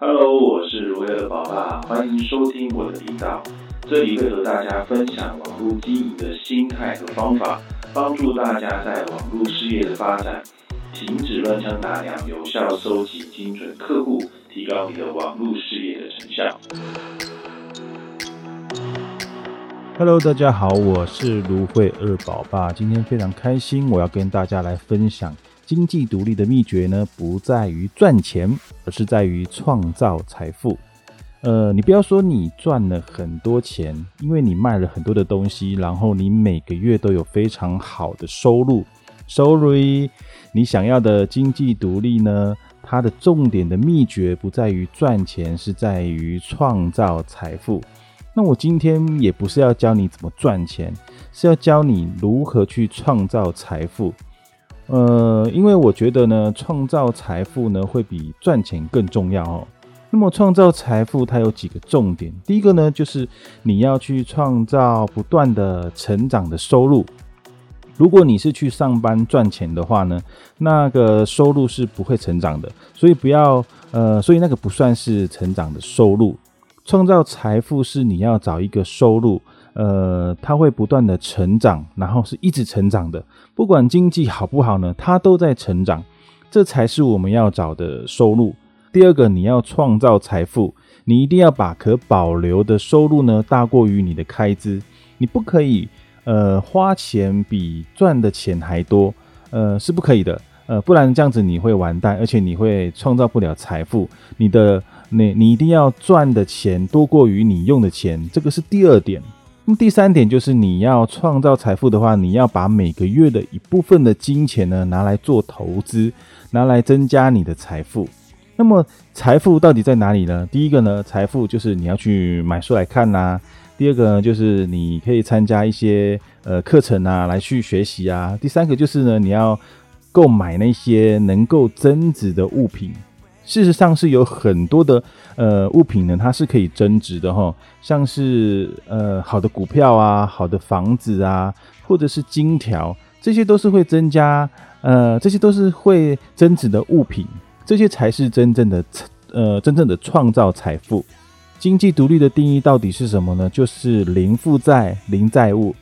Hello，我是罗威尔宝爸，欢迎收听我的频道。这里会和大家分享网络经营的心态和方法，帮助大家在网络事业的发展，停止乱枪打鸟，有效收集精准客户，提高你的网络事业的成效。Hello，大家好，我是芦荟二宝爸。今天非常开心，我要跟大家来分享经济独立的秘诀呢，不在于赚钱，而是在于创造财富。呃，你不要说你赚了很多钱，因为你卖了很多的东西，然后你每个月都有非常好的收入。Sorry，你想要的经济独立呢，它的重点的秘诀不在于赚钱，是在于创造财富。那我今天也不是要教你怎么赚钱，是要教你如何去创造财富。呃，因为我觉得呢，创造财富呢会比赚钱更重要哦。那么创造财富它有几个重点，第一个呢就是你要去创造不断的成长的收入。如果你是去上班赚钱的话呢，那个收入是不会成长的，所以不要呃，所以那个不算是成长的收入。创造财富是你要找一个收入，呃，它会不断的成长，然后是一直成长的，不管经济好不好呢，它都在成长，这才是我们要找的收入。第二个，你要创造财富，你一定要把可保留的收入呢大过于你的开支，你不可以呃花钱比赚的钱还多，呃是不可以的，呃不然这样子你会完蛋，而且你会创造不了财富，你的。你你一定要赚的钱多过于你用的钱，这个是第二点。那么第三点就是你要创造财富的话，你要把每个月的一部分的金钱呢拿来做投资，拿来增加你的财富。那么财富到底在哪里呢？第一个呢，财富就是你要去买书来看呐；第二个呢，就是你可以参加一些呃课程啊来去学习啊；第三个就是呢，你要购买那些能够增值的物品。事实上是有很多的呃物品呢，它是可以增值的哈，像是呃好的股票啊、好的房子啊，或者是金条，这些都是会增加呃，这些都是会增值的物品，这些才是真正的呃真正的创造财富。经济独立的定义到底是什么呢？就是零负债、零债务。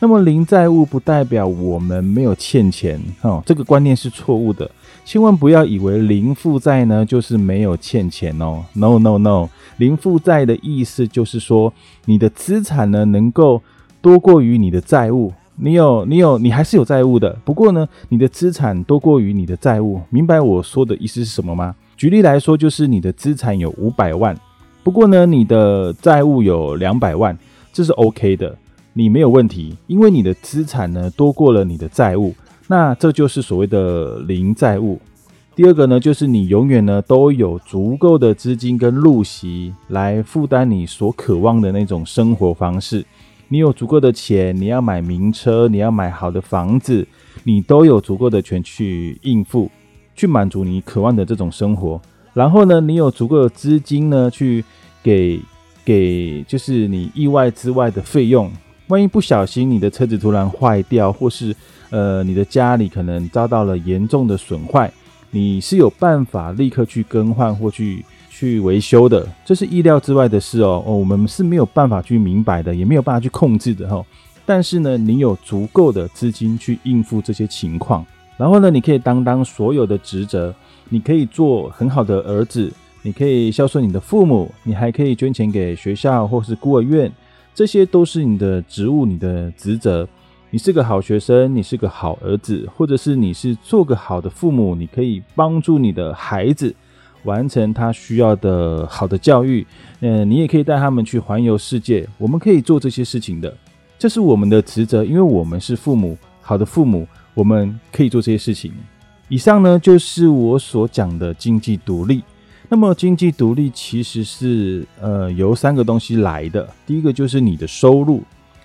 那么零债务不代表我们没有欠钱哦，这个观念是错误的。千万不要以为零负债呢就是没有欠钱哦，no no no，零负债的意思就是说你的资产呢能够多过于你的债务，你有你有你还是有债务的，不过呢你的资产多过于你的债务，明白我说的意思是什么吗？举例来说，就是你的资产有五百万，不过呢你的债务有两百万，这是 OK 的，你没有问题，因为你的资产呢多过了你的债务。那这就是所谓的零债务。第二个呢，就是你永远呢都有足够的资金跟利息来负担你所渴望的那种生活方式。你有足够的钱，你要买名车，你要买好的房子，你都有足够的钱去应付，去满足你渴望的这种生活。然后呢，你有足够的资金呢，去给给就是你意外之外的费用。万一不小心你的车子突然坏掉，或是呃，你的家里可能遭到了严重的损坏，你是有办法立刻去更换或去去维修的，这是意料之外的事哦。哦，我们是没有办法去明白的，也没有办法去控制的哈。但是呢，你有足够的资金去应付这些情况，然后呢，你可以担当所有的职责，你可以做很好的儿子，你可以孝顺你的父母，你还可以捐钱给学校或是孤儿院，这些都是你的职务，你的职责。你是个好学生，你是个好儿子，或者是你是做个好的父母，你可以帮助你的孩子完成他需要的好的教育。嗯，你也可以带他们去环游世界。我们可以做这些事情的，这是我们的职责，因为我们是父母，好的父母，我们可以做这些事情。以上呢，就是我所讲的经济独立。那么，经济独立其实是呃由三个东西来的，第一个就是你的收入。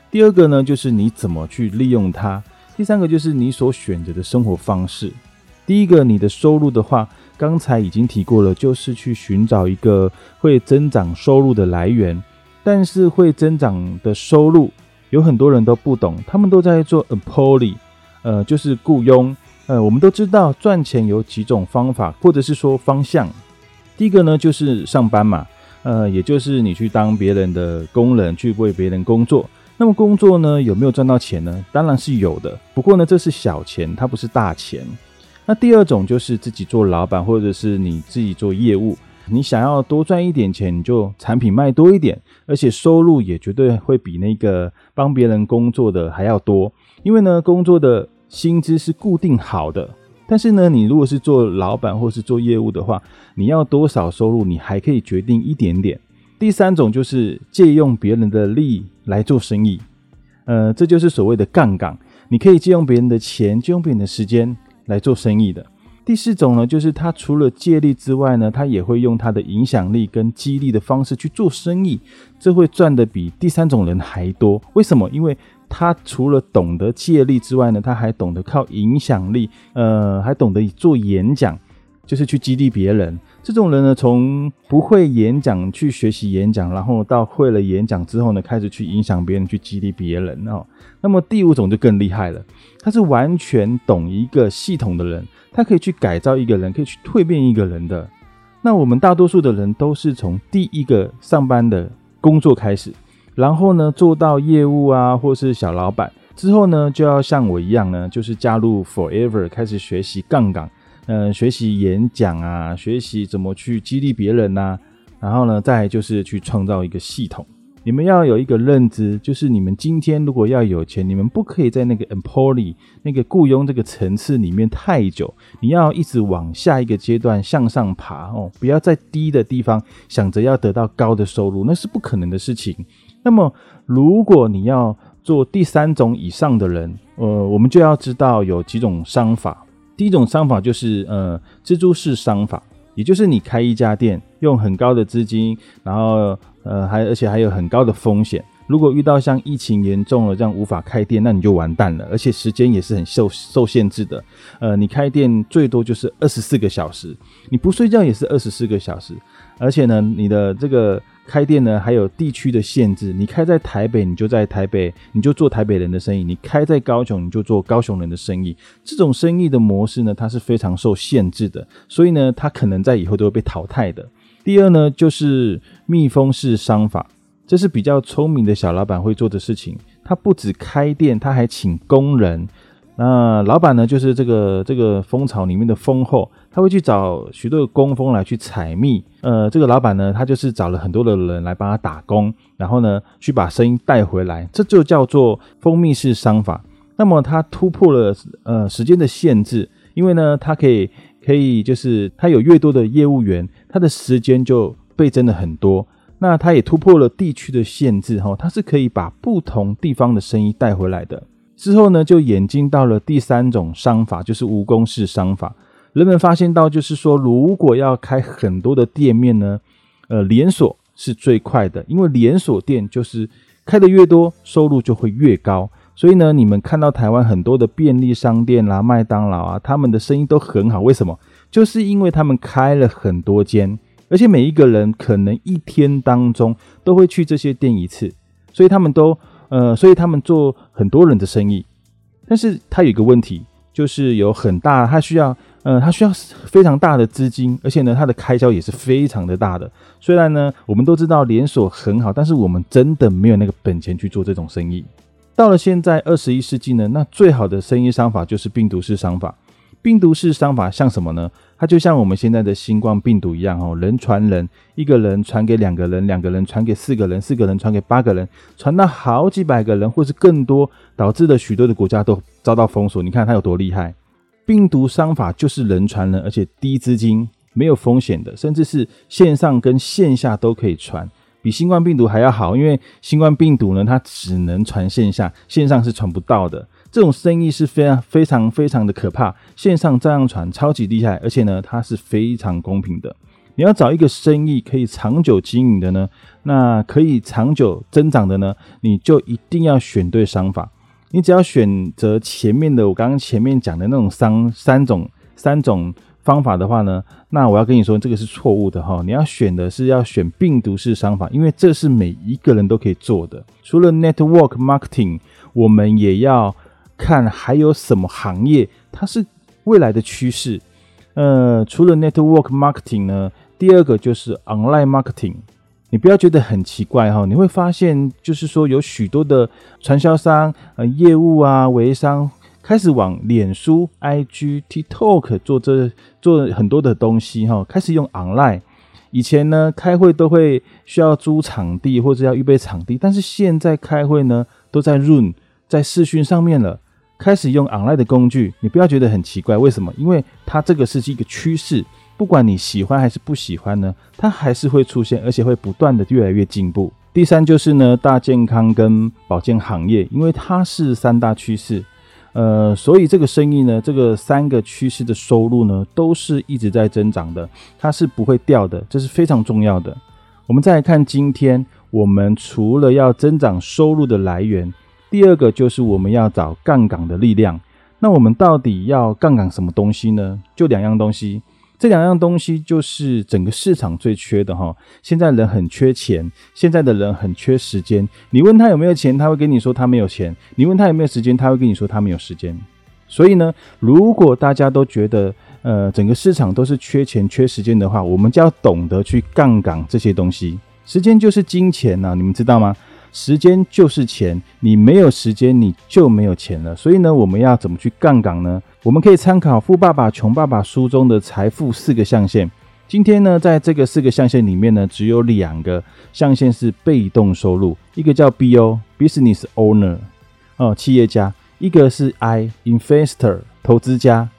第二个呢，就是你怎么去利用它；第三个就是你所选择的生活方式。第一个，你的收入的话，刚才已经提过了，就是去寻找一个会增长收入的来源。但是会增长的收入，有很多人都不懂，他们都在做 employ，呃，就是雇佣。呃，我们都知道赚钱有几种方法，或者是说方向。第一个呢就是上班嘛，呃，也就是你去当别人的工人，去为别人工作。那么工作呢有没有赚到钱呢？当然是有的，不过呢这是小钱，它不是大钱。那第二种就是自己做老板，或者是你自己做业务，你想要多赚一点钱，你就产品卖多一点，而且收入也绝对会比那个帮别人工作的还要多，因为呢工作的薪资是固定好的。但是呢，你如果是做老板或是做业务的话，你要多少收入，你还可以决定一点点。第三种就是借用别人的力来做生意，呃，这就是所谓的杠杆。你可以借用别人的钱，借用别人的时间来做生意的。第四种呢，就是他除了借力之外呢，他也会用他的影响力跟激励的方式去做生意，这会赚的比第三种人还多。为什么？因为他除了懂得借力之外呢，他还懂得靠影响力，呃，还懂得做演讲，就是去激励别人。这种人呢，从不会演讲去学习演讲，然后到会了演讲之后呢，开始去影响别人，去激励别人哦。那么第五种就更厉害了，他是完全懂一个系统的人，他可以去改造一个人，可以去蜕变一个人的。那我们大多数的人都是从第一个上班的工作开始，然后呢做到业务啊，或是小老板之后呢，就要像我一样呢，就是加入 Forever 开始学习杠杆。嗯，学习演讲啊，学习怎么去激励别人呐，然后呢，再就是去创造一个系统。你们要有一个认知，就是你们今天如果要有钱，你们不可以在那个 employee 那个雇佣这个层次里面太久，你要一直往下一个阶段向上爬哦，不要在低的地方想着要得到高的收入，那是不可能的事情。那么，如果你要做第三种以上的人，呃，我们就要知道有几种商法。第一种商法就是呃蜘蛛式商法，也就是你开一家店，用很高的资金，然后呃还而且还有很高的风险。如果遇到像疫情严重了这样无法开店，那你就完蛋了，而且时间也是很受受限制的。呃，你开店最多就是二十四个小时，你不睡觉也是二十四个小时，而且呢，你的这个。开店呢，还有地区的限制。你开在台北，你就在台北，你就做台北人的生意；你开在高雄，你就做高雄人的生意。这种生意的模式呢，它是非常受限制的，所以呢，它可能在以后都会被淘汰的。第二呢，就是密封式商法，这是比较聪明的小老板会做的事情。他不止开店，他还请工人。那老板呢，就是这个这个蜂巢里面的蜂后，他会去找许多的工蜂来去采蜜。呃，这个老板呢，他就是找了很多的人来帮他打工，然后呢，去把生意带回来，这就叫做蜂蜜式商法。那么他突破了呃时间的限制，因为呢，他可以可以就是他有越多的业务员，他的时间就倍增了很多。那他也突破了地区的限制，哈，他是可以把不同地方的生意带回来的。之后呢，就演进到了第三种商法，就是无公式商法。人们发现到，就是说，如果要开很多的店面呢，呃，连锁是最快的，因为连锁店就是开的越多，收入就会越高。所以呢，你们看到台湾很多的便利商店啦、麦当劳啊，他们的生意都很好。为什么？就是因为他们开了很多间，而且每一个人可能一天当中都会去这些店一次，所以他们都。呃，所以他们做很多人的生意，但是他有一个问题，就是有很大，他需要，呃，他需要非常大的资金，而且呢，他的开销也是非常的大的。虽然呢，我们都知道连锁很好，但是我们真的没有那个本钱去做这种生意。到了现在二十一世纪呢，那最好的生意商法就是病毒式商法。病毒式商法像什么呢？它就像我们现在的新冠病毒一样哦，人传人，一个人传给两个人，两个人传给四个人，四个人传给八个人，传到好几百个人或是更多，导致了许多的国家都遭到封锁。你看它有多厉害？病毒商法就是人传人，而且低资金、没有风险的，甚至是线上跟线下都可以传，比新冠病毒还要好。因为新冠病毒呢，它只能传线下，线上是传不到的。这种生意是非常非常非常的可怕，线上这样传超级厉害，而且呢，它是非常公平的。你要找一个生意可以长久经营的呢，那可以长久增长的呢，你就一定要选对商法。你只要选择前面的我刚刚前面讲的那种商三种三种方法的话呢，那我要跟你说这个是错误的哈。你要选的是要选病毒式商法，因为这是每一个人都可以做的。除了 network marketing，我们也要。看还有什么行业，它是未来的趋势。呃，除了 network marketing 呢，第二个就是 online marketing。你不要觉得很奇怪哈，你会发现就是说有许多的传销商、呃业务啊、微商开始往脸书、IG、TikTok 做这做很多的东西哈，开始用 online。以前呢开会都会需要租场地或者要预备场地，但是现在开会呢都在 Room 在视讯上面了，开始用 online 的工具。你不要觉得很奇怪，为什么？因为它这个是一个趋势。不管你喜欢还是不喜欢呢，它还是会出现，而且会不断的越来越进步。第三就是呢，大健康跟保健行业，因为它是三大趋势，呃，所以这个生意呢，这个三个趋势的收入呢，都是一直在增长的，它是不会掉的，这是非常重要的。我们再来看今天，我们除了要增长收入的来源，第二个就是我们要找杠杆的力量。那我们到底要杠杆什么东西呢？就两样东西。这两样东西就是整个市场最缺的哈。现在人很缺钱，现在的人很缺时间。你问他有没有钱，他会跟你说他没有钱；你问他有没有时间，他会跟你说他没有时间。所以呢，如果大家都觉得呃整个市场都是缺钱、缺时间的话，我们就要懂得去杠杆这些东西。时间就是金钱呐，你们知道吗？时间就是钱，你没有时间，你就没有钱了。所以呢，我们要怎么去杠杆呢？我们可以参考《富爸爸穷爸爸》书中的财富四个象限。今天呢，在这个四个象限里面呢，只有两个象限是被动收入，一个叫 B O Business Owner 哦，企业家；一个是 I Investor 投资家。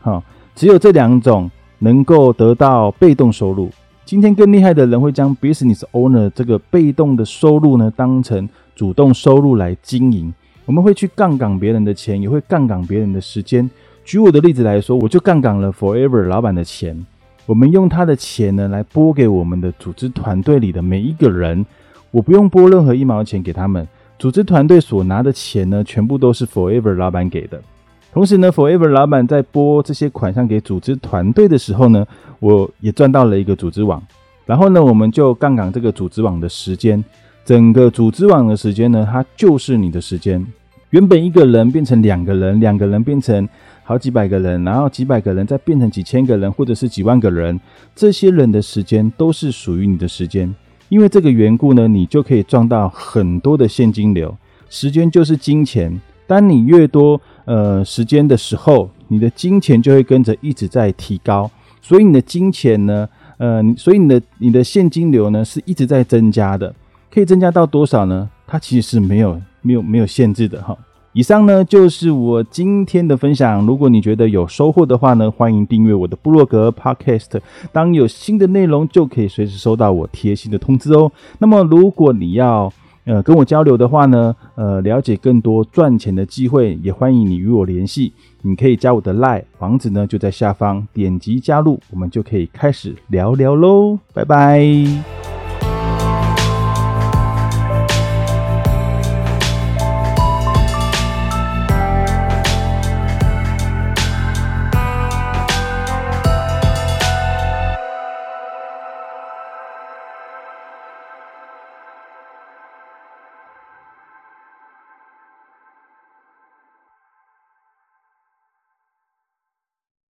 好，只有这两种能够得到被动收入。今天更厉害的人会将 business owner 这个被动的收入呢当成主动收入来经营。我们会去杠杆别人的钱，也会杠杆别人的时间。举我的例子来说，我就杠杆了 Forever 老板的钱。我们用他的钱呢来拨给我们的组织团队里的每一个人，我不用拨任何一毛钱给他们。组织团队所拿的钱呢，全部都是 Forever 老板给的。同时呢，Forever 老板在拨这些款项给组织团队的时候呢，我也赚到了一个组织网。然后呢，我们就杠杆这个组织网的时间，整个组织网的时间呢，它就是你的时间。原本一个人变成两个人，两个人变成好几百个人，然后几百个人再变成几千个人，或者是几万个人，这些人的时间都是属于你的时间。因为这个缘故呢，你就可以赚到很多的现金流。时间就是金钱，当你越多。呃，时间的时候，你的金钱就会跟着一直在提高，所以你的金钱呢，呃，所以你的你的现金流呢是一直在增加的，可以增加到多少呢？它其实是没有没有没有限制的哈。以上呢就是我今天的分享，如果你觉得有收获的话呢，欢迎订阅我的部落格 Podcast，当有新的内容就可以随时收到我贴心的通知哦。那么如果你要呃，跟我交流的话呢，呃，了解更多赚钱的机会，也欢迎你与我联系。你可以加我的 Line，网址呢就在下方，点击加入，我们就可以开始聊聊喽。拜拜。